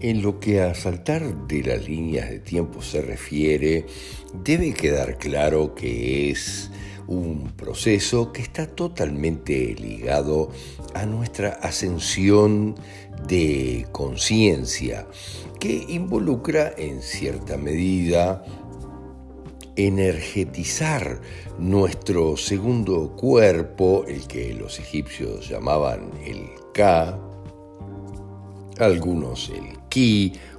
En lo que a saltar de las líneas de tiempo se refiere, debe quedar claro que es un proceso que está totalmente ligado a nuestra ascensión de conciencia, que involucra en cierta medida energetizar nuestro segundo cuerpo, el que los egipcios llamaban el Ka, algunos el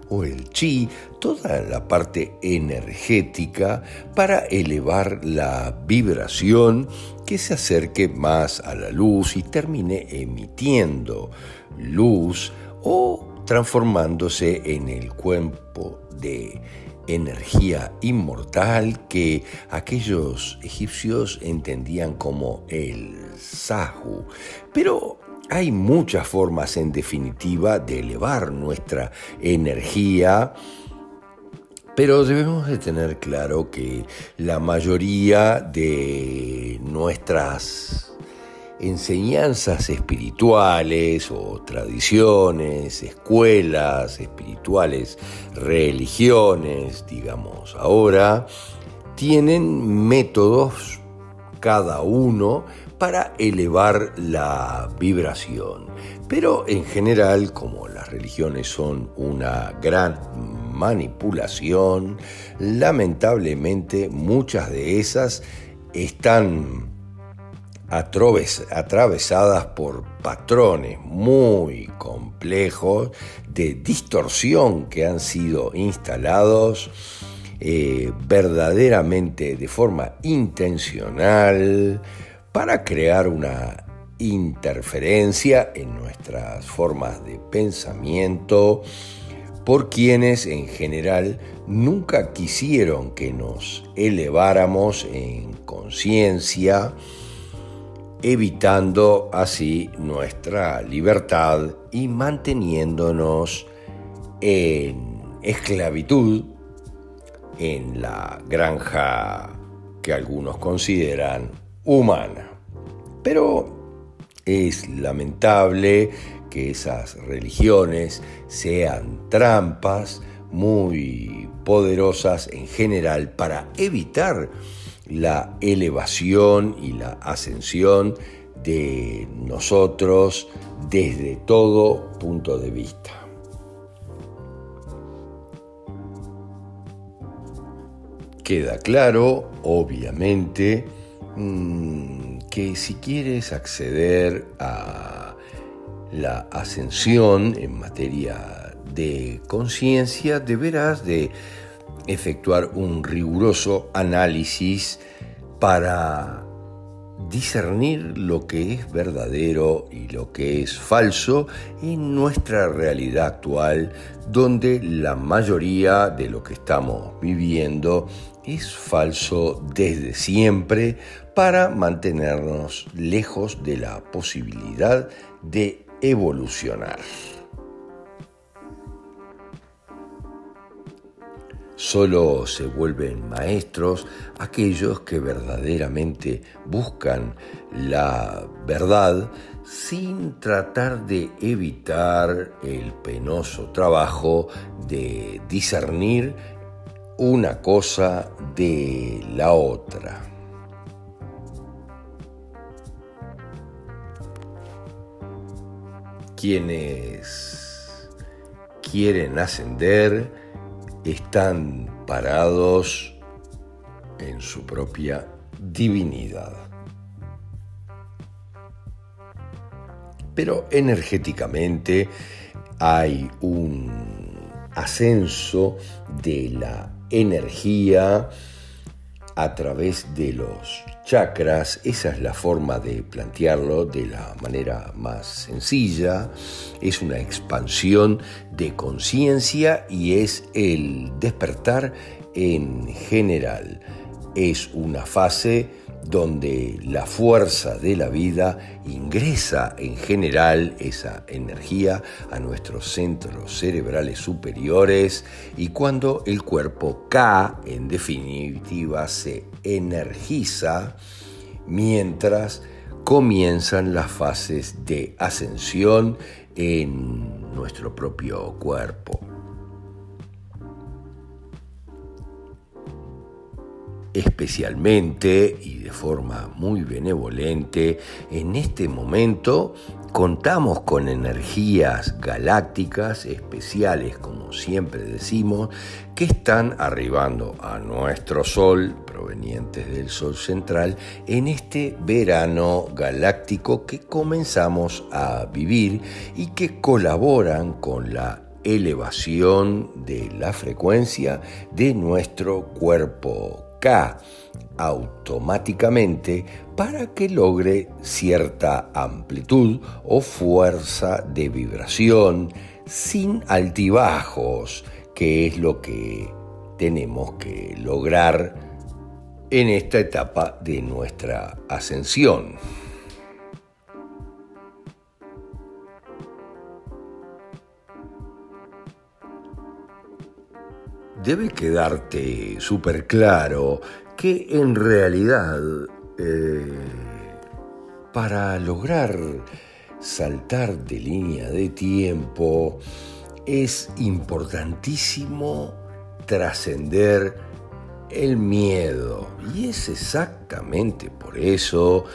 o el chi, toda la parte energética para elevar la vibración que se acerque más a la luz y termine emitiendo luz o transformándose en el cuerpo de energía inmortal que aquellos egipcios entendían como el Sahu. Pero hay muchas formas, en definitiva, de elevar nuestra energía, pero debemos de tener claro que la mayoría de nuestras enseñanzas espirituales o tradiciones, escuelas espirituales, religiones, digamos ahora, tienen métodos cada uno para elevar la vibración. Pero en general, como las religiones son una gran manipulación, lamentablemente muchas de esas están atravesadas por patrones muy complejos de distorsión que han sido instalados eh, verdaderamente de forma intencional, para crear una interferencia en nuestras formas de pensamiento por quienes en general nunca quisieron que nos eleváramos en conciencia, evitando así nuestra libertad y manteniéndonos en esclavitud en la granja que algunos consideran humana. Pero es lamentable que esas religiones sean trampas muy poderosas en general para evitar la elevación y la ascensión de nosotros desde todo punto de vista. Queda claro, obviamente, Mm, que si quieres acceder a la ascensión en materia de conciencia, deberás de efectuar un riguroso análisis para discernir lo que es verdadero y lo que es falso en nuestra realidad actual, donde la mayoría de lo que estamos viviendo es falso desde siempre para mantenernos lejos de la posibilidad de evolucionar. Solo se vuelven maestros aquellos que verdaderamente buscan la verdad sin tratar de evitar el penoso trabajo de discernir una cosa de la otra. Quienes quieren ascender están parados en su propia divinidad. Pero energéticamente hay un ascenso de la energía a través de los chakras, esa es la forma de plantearlo de la manera más sencilla, es una expansión de conciencia y es el despertar en general, es una fase donde la fuerza de la vida ingresa en general esa energía a nuestros centros cerebrales superiores y cuando el cuerpo cae, en definitiva, se energiza mientras comienzan las fases de ascensión en nuestro propio cuerpo. Especialmente y de forma muy benevolente, en este momento contamos con energías galácticas especiales, como siempre decimos, que están arribando a nuestro Sol, provenientes del Sol central, en este verano galáctico que comenzamos a vivir y que colaboran con la elevación de la frecuencia de nuestro cuerpo K automáticamente para que logre cierta amplitud o fuerza de vibración sin altibajos, que es lo que tenemos que lograr en esta etapa de nuestra ascensión. Debe quedarte súper claro que en realidad eh, para lograr saltar de línea de tiempo es importantísimo trascender el miedo. Y es exactamente por eso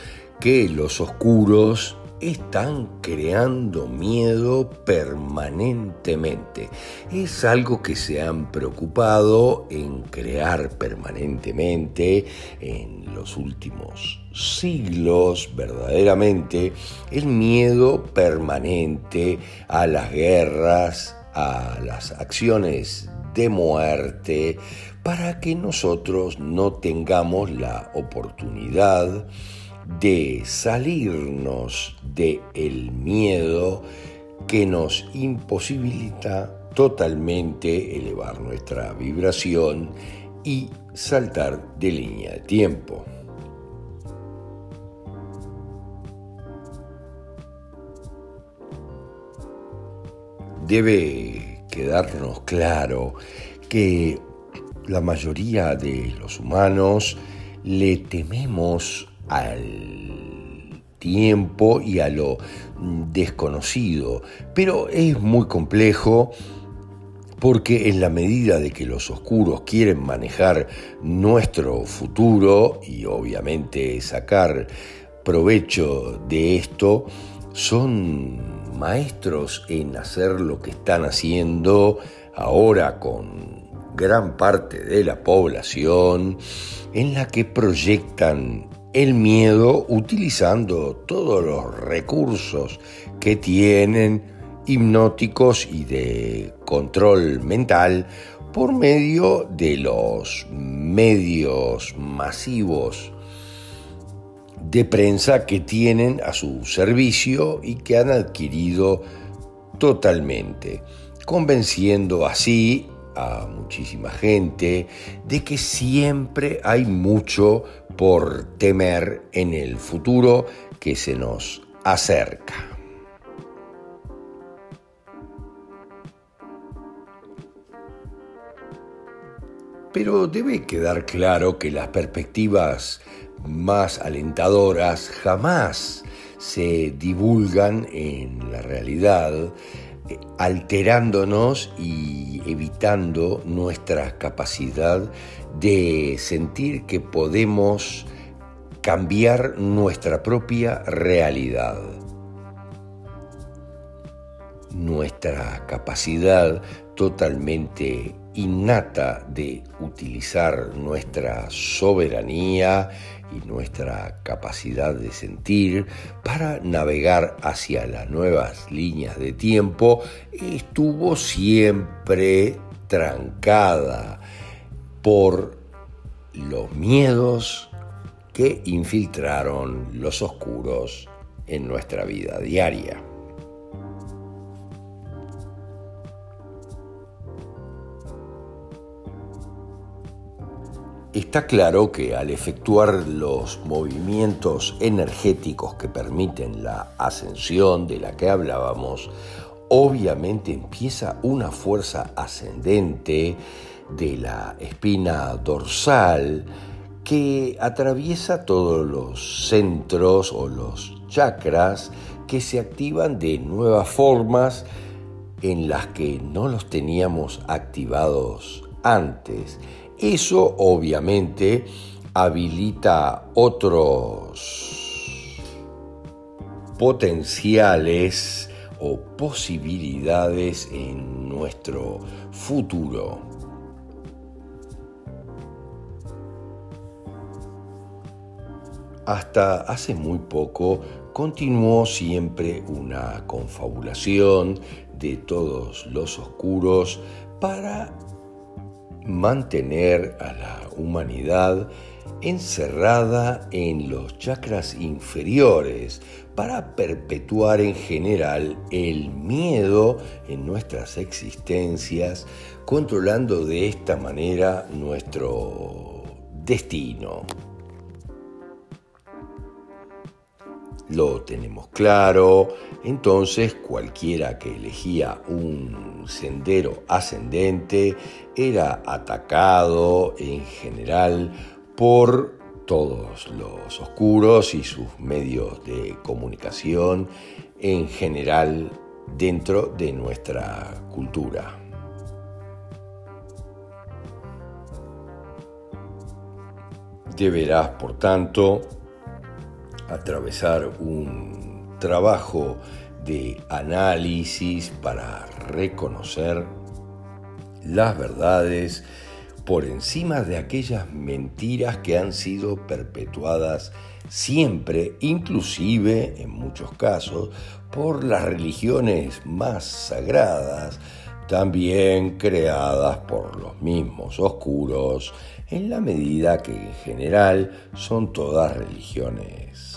que los oscuros están creando miedo permanentemente. Es algo que se han preocupado en crear permanentemente en los últimos siglos, verdaderamente, el miedo permanente a las guerras, a las acciones de muerte, para que nosotros no tengamos la oportunidad de salirnos del el miedo que nos imposibilita totalmente elevar nuestra vibración y saltar de línea de tiempo. Debe quedarnos claro que la mayoría de los humanos le tememos al tiempo y a lo desconocido, pero es muy complejo porque en la medida de que los oscuros quieren manejar nuestro futuro y obviamente sacar provecho de esto, son maestros en hacer lo que están haciendo ahora con gran parte de la población, en la que proyectan el miedo utilizando todos los recursos que tienen hipnóticos y de control mental por medio de los medios masivos de prensa que tienen a su servicio y que han adquirido totalmente, convenciendo así a muchísima gente de que siempre hay mucho por temer en el futuro que se nos acerca. Pero debe quedar claro que las perspectivas más alentadoras jamás se divulgan en la realidad alterándonos y evitando nuestra capacidad de sentir que podemos cambiar nuestra propia realidad. Nuestra capacidad totalmente innata de utilizar nuestra soberanía y nuestra capacidad de sentir para navegar hacia las nuevas líneas de tiempo estuvo siempre trancada por los miedos que infiltraron los oscuros en nuestra vida diaria. Está claro que al efectuar los movimientos energéticos que permiten la ascensión de la que hablábamos, obviamente empieza una fuerza ascendente de la espina dorsal que atraviesa todos los centros o los chakras que se activan de nuevas formas en las que no los teníamos activados antes. Eso obviamente habilita otros potenciales o posibilidades en nuestro futuro. Hasta hace muy poco continuó siempre una confabulación de todos los oscuros para mantener a la humanidad encerrada en los chakras inferiores para perpetuar en general el miedo en nuestras existencias, controlando de esta manera nuestro destino. Lo tenemos claro, entonces cualquiera que elegía un sendero ascendente era atacado en general por todos los oscuros y sus medios de comunicación en general dentro de nuestra cultura. Deberás, por tanto, atravesar un trabajo de análisis para reconocer las verdades por encima de aquellas mentiras que han sido perpetuadas siempre, inclusive en muchos casos, por las religiones más sagradas, también creadas por los mismos oscuros, en la medida que en general son todas religiones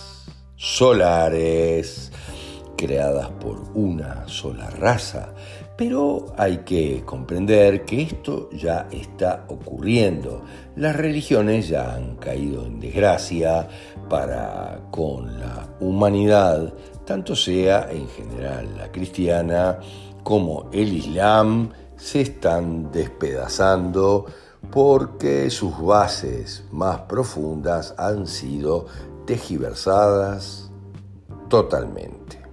solares, creadas por una sola raza. Pero hay que comprender que esto ya está ocurriendo. Las religiones ya han caído en desgracia para con la humanidad, tanto sea en general la cristiana como el islam, se están despedazando porque sus bases más profundas han sido tejiversadas totalmente.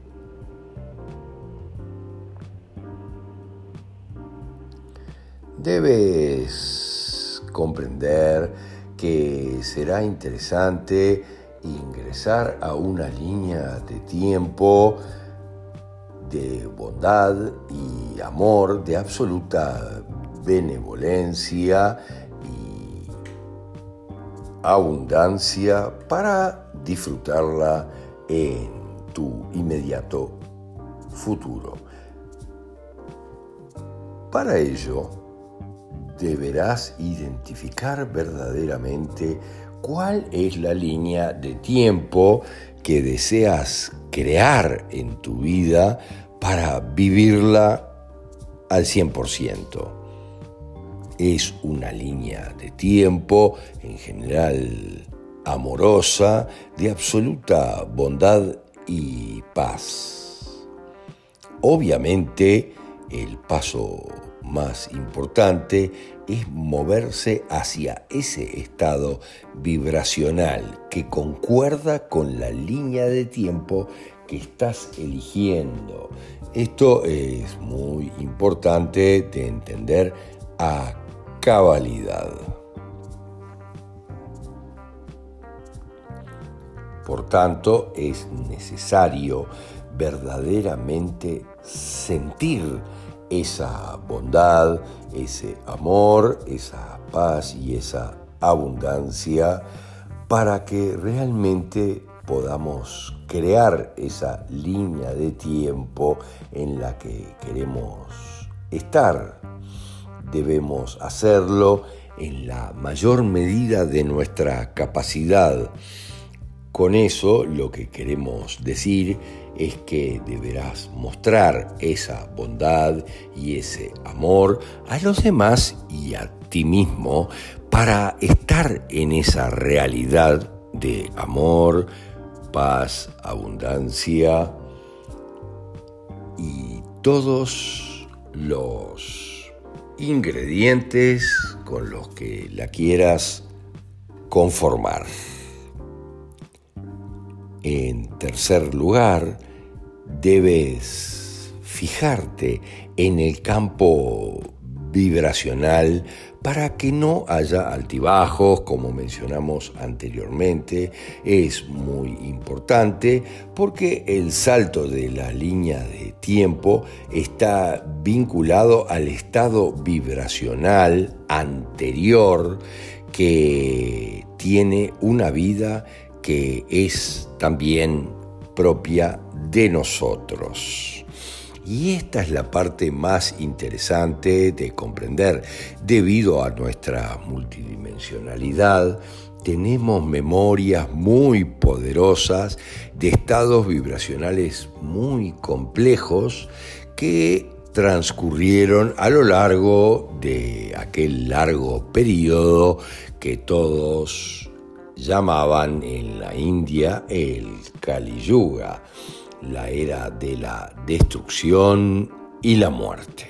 Debes comprender que será interesante ingresar a una línea de tiempo de bondad y amor, de absoluta benevolencia y abundancia para disfrutarla en tu inmediato futuro. Para ello, deberás identificar verdaderamente cuál es la línea de tiempo que deseas crear en tu vida para vivirla al 100% es una línea de tiempo en general amorosa, de absoluta bondad y paz. Obviamente, el paso más importante es moverse hacia ese estado vibracional que concuerda con la línea de tiempo que estás eligiendo. Esto es muy importante de entender a cabalidad. Por tanto, es necesario verdaderamente sentir esa bondad, ese amor, esa paz y esa abundancia para que realmente podamos crear esa línea de tiempo en la que queremos estar. Debemos hacerlo en la mayor medida de nuestra capacidad. Con eso lo que queremos decir es que deberás mostrar esa bondad y ese amor a los demás y a ti mismo para estar en esa realidad de amor, paz, abundancia y todos los ingredientes con los que la quieras conformar. En tercer lugar, debes fijarte en el campo vibracional para que no haya altibajos, como mencionamos anteriormente, es muy importante porque el salto de la línea de tiempo está vinculado al estado vibracional anterior que tiene una vida que es también propia de nosotros. Y esta es la parte más interesante de comprender. Debido a nuestra multidimensionalidad, tenemos memorias muy poderosas de estados vibracionales muy complejos que transcurrieron a lo largo de aquel largo periodo que todos llamaban en la India el Kali Yuga la era de la destrucción y la muerte.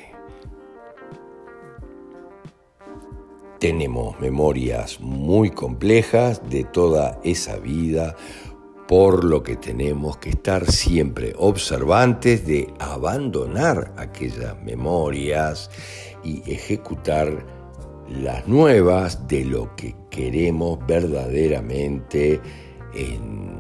Tenemos memorias muy complejas de toda esa vida, por lo que tenemos que estar siempre observantes de abandonar aquellas memorias y ejecutar las nuevas de lo que queremos verdaderamente en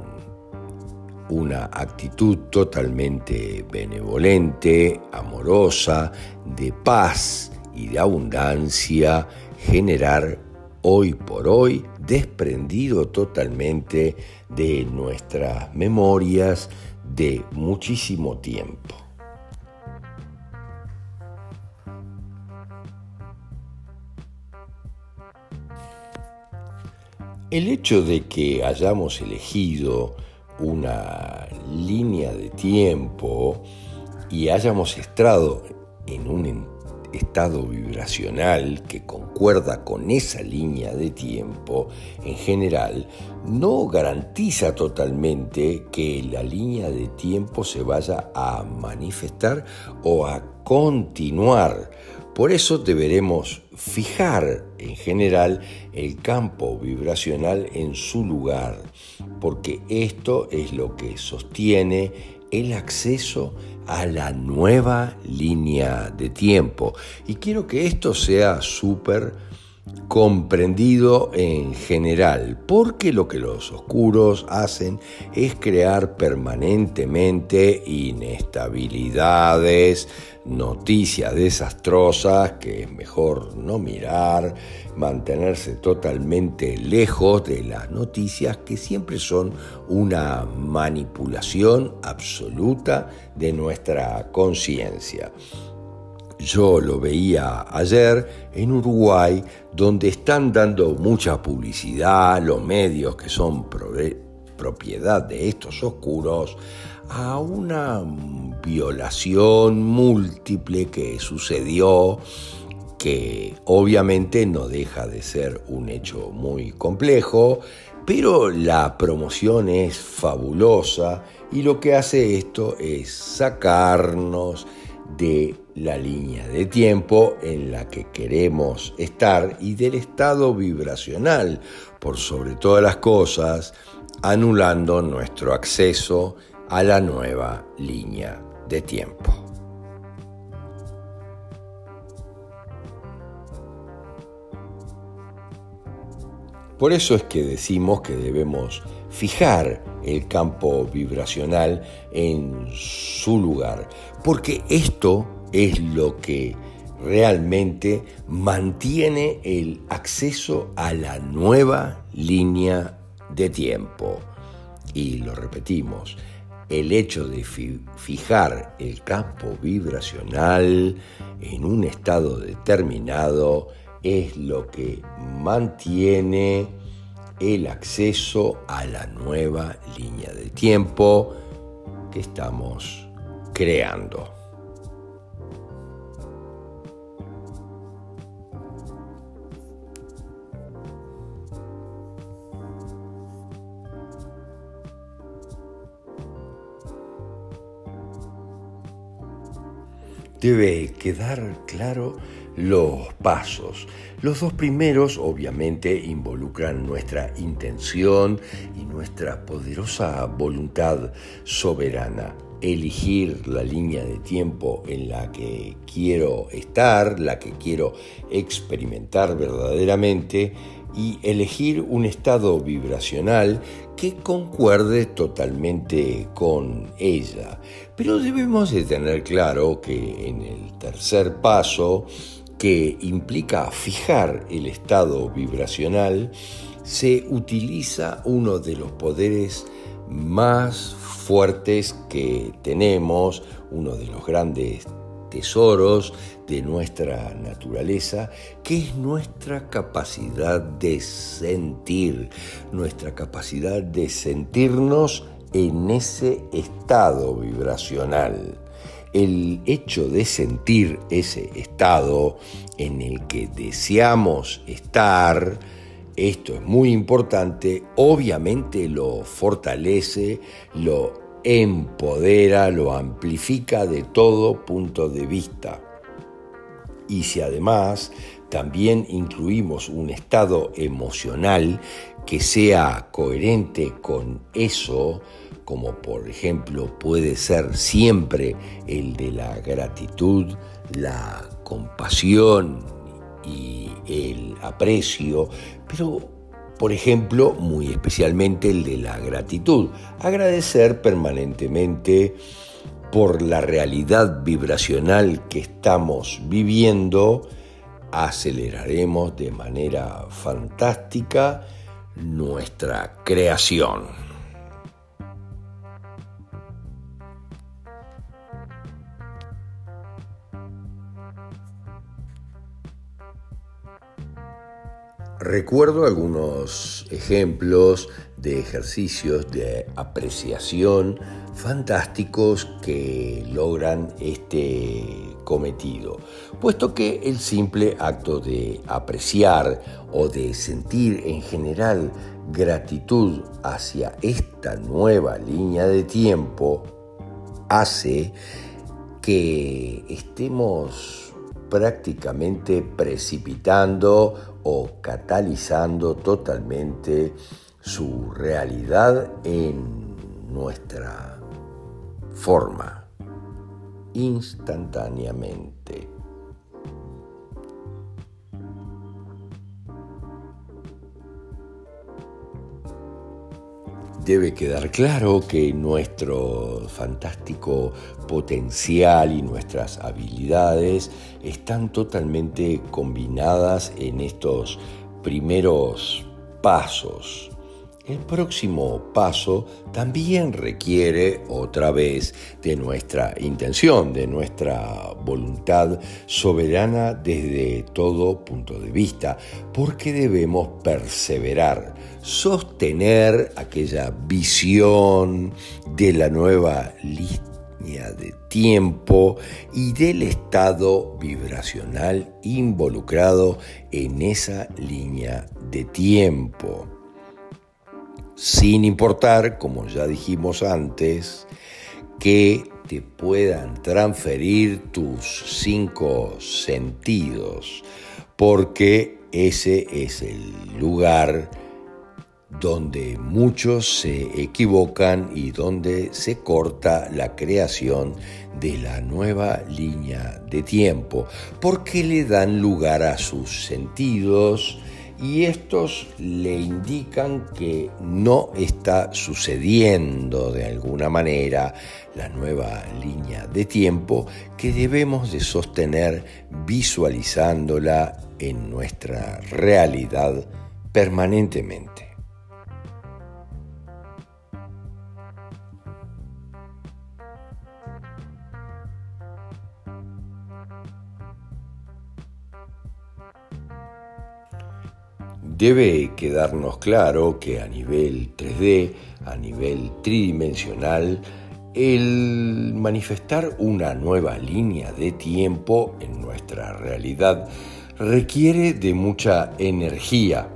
una actitud totalmente benevolente, amorosa, de paz y de abundancia, generar hoy por hoy, desprendido totalmente de nuestras memorias de muchísimo tiempo. El hecho de que hayamos elegido una línea de tiempo y hayamos estado en un estado vibracional que concuerda con esa línea de tiempo, en general, no garantiza totalmente que la línea de tiempo se vaya a manifestar o a continuar. Por eso deberemos fijar en general el campo vibracional en su lugar, porque esto es lo que sostiene el acceso a la nueva línea de tiempo. Y quiero que esto sea súper comprendido en general, porque lo que los oscuros hacen es crear permanentemente inestabilidades, noticias desastrosas que es mejor no mirar, mantenerse totalmente lejos de las noticias que siempre son una manipulación absoluta de nuestra conciencia. Yo lo veía ayer en Uruguay, donde están dando mucha publicidad los medios que son propiedad de estos oscuros a una violación múltiple que sucedió que obviamente no deja de ser un hecho muy complejo, pero la promoción es fabulosa y lo que hace esto es sacarnos de la línea de tiempo en la que queremos estar y del estado vibracional, por sobre todas las cosas, anulando nuestro acceso a la nueva línea de tiempo. Por eso es que decimos que debemos fijar el campo vibracional en su lugar, porque esto es lo que realmente mantiene el acceso a la nueva línea de tiempo. Y lo repetimos, el hecho de fijar el campo vibracional en un estado determinado es lo que mantiene el acceso a la nueva línea de tiempo que estamos creando. debe quedar claro los pasos. Los dos primeros obviamente involucran nuestra intención y nuestra poderosa voluntad soberana. Elegir la línea de tiempo en la que quiero estar, la que quiero experimentar verdaderamente y elegir un estado vibracional que concuerde totalmente con ella. Pero debemos de tener claro que en el tercer paso, que implica fijar el estado vibracional, se utiliza uno de los poderes más fuertes que tenemos, uno de los grandes tesoros de nuestra naturaleza, que es nuestra capacidad de sentir, nuestra capacidad de sentirnos en ese estado vibracional. El hecho de sentir ese estado en el que deseamos estar, esto es muy importante, obviamente lo fortalece, lo empodera, lo amplifica de todo punto de vista. Y si además también incluimos un estado emocional que sea coherente con eso, como por ejemplo puede ser siempre el de la gratitud, la compasión y el aprecio, pero por ejemplo, muy especialmente el de la gratitud. Agradecer permanentemente por la realidad vibracional que estamos viviendo, aceleraremos de manera fantástica nuestra creación. Recuerdo algunos ejemplos de ejercicios de apreciación fantásticos que logran este cometido, puesto que el simple acto de apreciar o de sentir en general gratitud hacia esta nueva línea de tiempo hace que estemos prácticamente precipitando o catalizando totalmente su realidad en nuestra forma instantáneamente. Debe quedar claro que nuestro fantástico potencial y nuestras habilidades están totalmente combinadas en estos primeros pasos el próximo paso también requiere otra vez de nuestra intención, de nuestra voluntad soberana desde todo punto de vista, porque debemos perseverar, sostener aquella visión de la nueva línea de tiempo y del estado vibracional involucrado en esa línea de tiempo sin importar, como ya dijimos antes, que te puedan transferir tus cinco sentidos, porque ese es el lugar donde muchos se equivocan y donde se corta la creación de la nueva línea de tiempo, porque le dan lugar a sus sentidos, y estos le indican que no está sucediendo de alguna manera la nueva línea de tiempo que debemos de sostener visualizándola en nuestra realidad permanentemente. Debe quedarnos claro que a nivel 3D, a nivel tridimensional, el manifestar una nueva línea de tiempo en nuestra realidad requiere de mucha energía,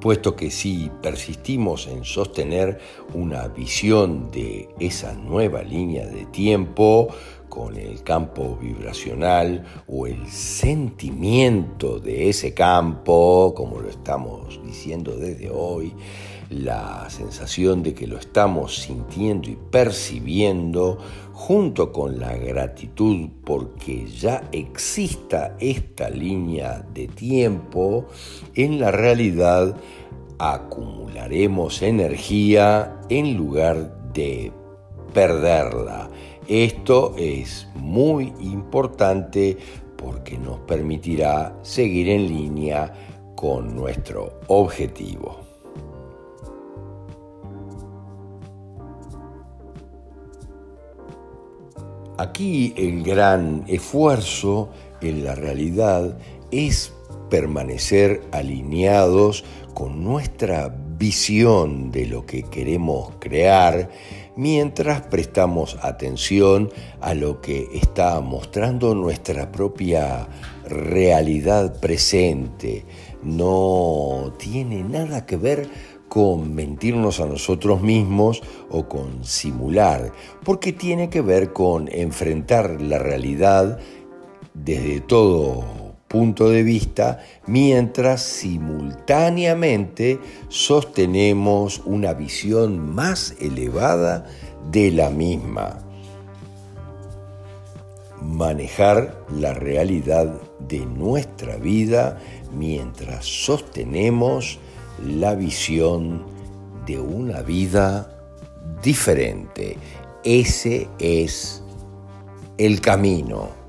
puesto que si persistimos en sostener una visión de esa nueva línea de tiempo, con el campo vibracional o el sentimiento de ese campo, como lo estamos diciendo desde hoy, la sensación de que lo estamos sintiendo y percibiendo, junto con la gratitud porque ya exista esta línea de tiempo, en la realidad acumularemos energía en lugar de perderla esto es muy importante porque nos permitirá seguir en línea con nuestro objetivo. Aquí el gran esfuerzo en la realidad es permanecer alineados con nuestra visión de lo que queremos crear mientras prestamos atención a lo que está mostrando nuestra propia realidad presente. No tiene nada que ver con mentirnos a nosotros mismos o con simular, porque tiene que ver con enfrentar la realidad desde todo punto de vista mientras simultáneamente sostenemos una visión más elevada de la misma. Manejar la realidad de nuestra vida mientras sostenemos la visión de una vida diferente. Ese es el camino.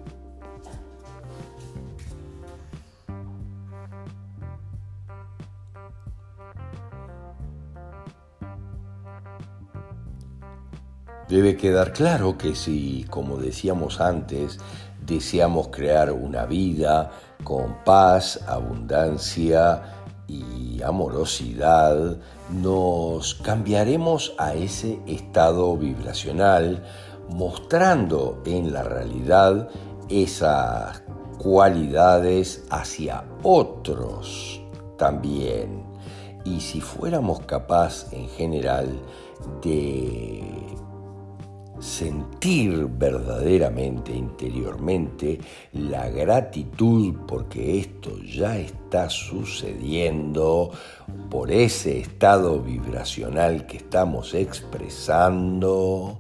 Debe quedar claro que si, como decíamos antes, deseamos crear una vida con paz, abundancia y amorosidad, nos cambiaremos a ese estado vibracional, mostrando en la realidad esas cualidades hacia otros también. Y si fuéramos capaces en general de sentir verdaderamente interiormente la gratitud porque esto ya está sucediendo por ese estado vibracional que estamos expresando,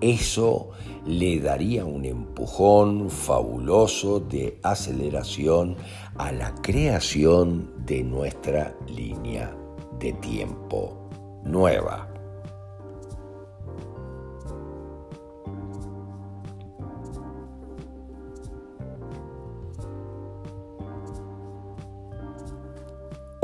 eso le daría un empujón fabuloso de aceleración a la creación de nuestra línea de tiempo nueva.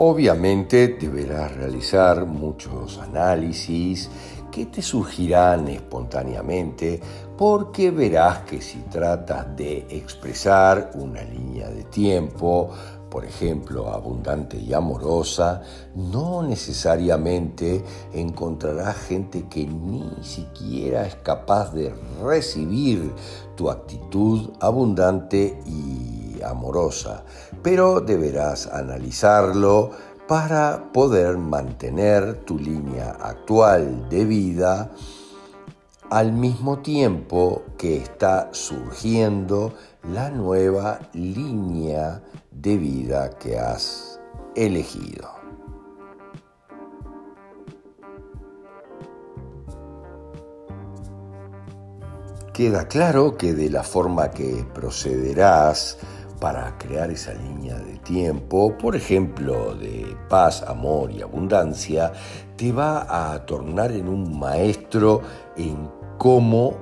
Obviamente deberás realizar muchos análisis que te surgirán espontáneamente porque verás que si tratas de expresar una línea de tiempo, por ejemplo, abundante y amorosa, no necesariamente encontrarás gente que ni siquiera es capaz de recibir tu actitud abundante y amorosa, pero deberás analizarlo para poder mantener tu línea actual de vida al mismo tiempo que está surgiendo la nueva línea de vida que has elegido. Queda claro que de la forma que procederás para crear esa línea de tiempo, por ejemplo, de paz, amor y abundancia, te va a tornar en un maestro en cómo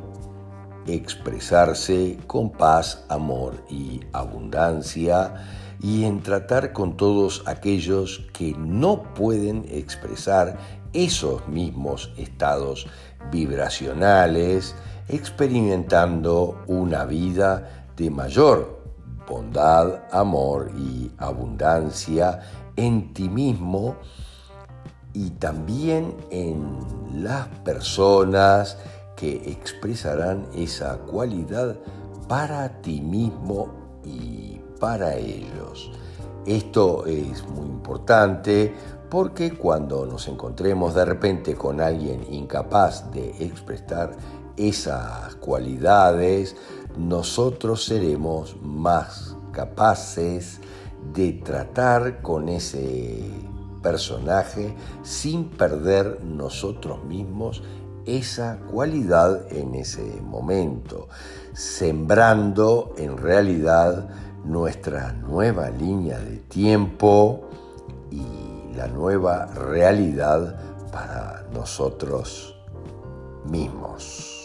expresarse con paz, amor y abundancia y en tratar con todos aquellos que no pueden expresar esos mismos estados vibracionales, experimentando una vida de mayor bondad, amor y abundancia en ti mismo y también en las personas que expresarán esa cualidad para ti mismo y para ellos. Esto es muy importante porque cuando nos encontremos de repente con alguien incapaz de expresar esas cualidades, nosotros seremos más capaces de tratar con ese personaje sin perder nosotros mismos esa cualidad en ese momento, sembrando en realidad nuestra nueva línea de tiempo y la nueva realidad para nosotros mismos.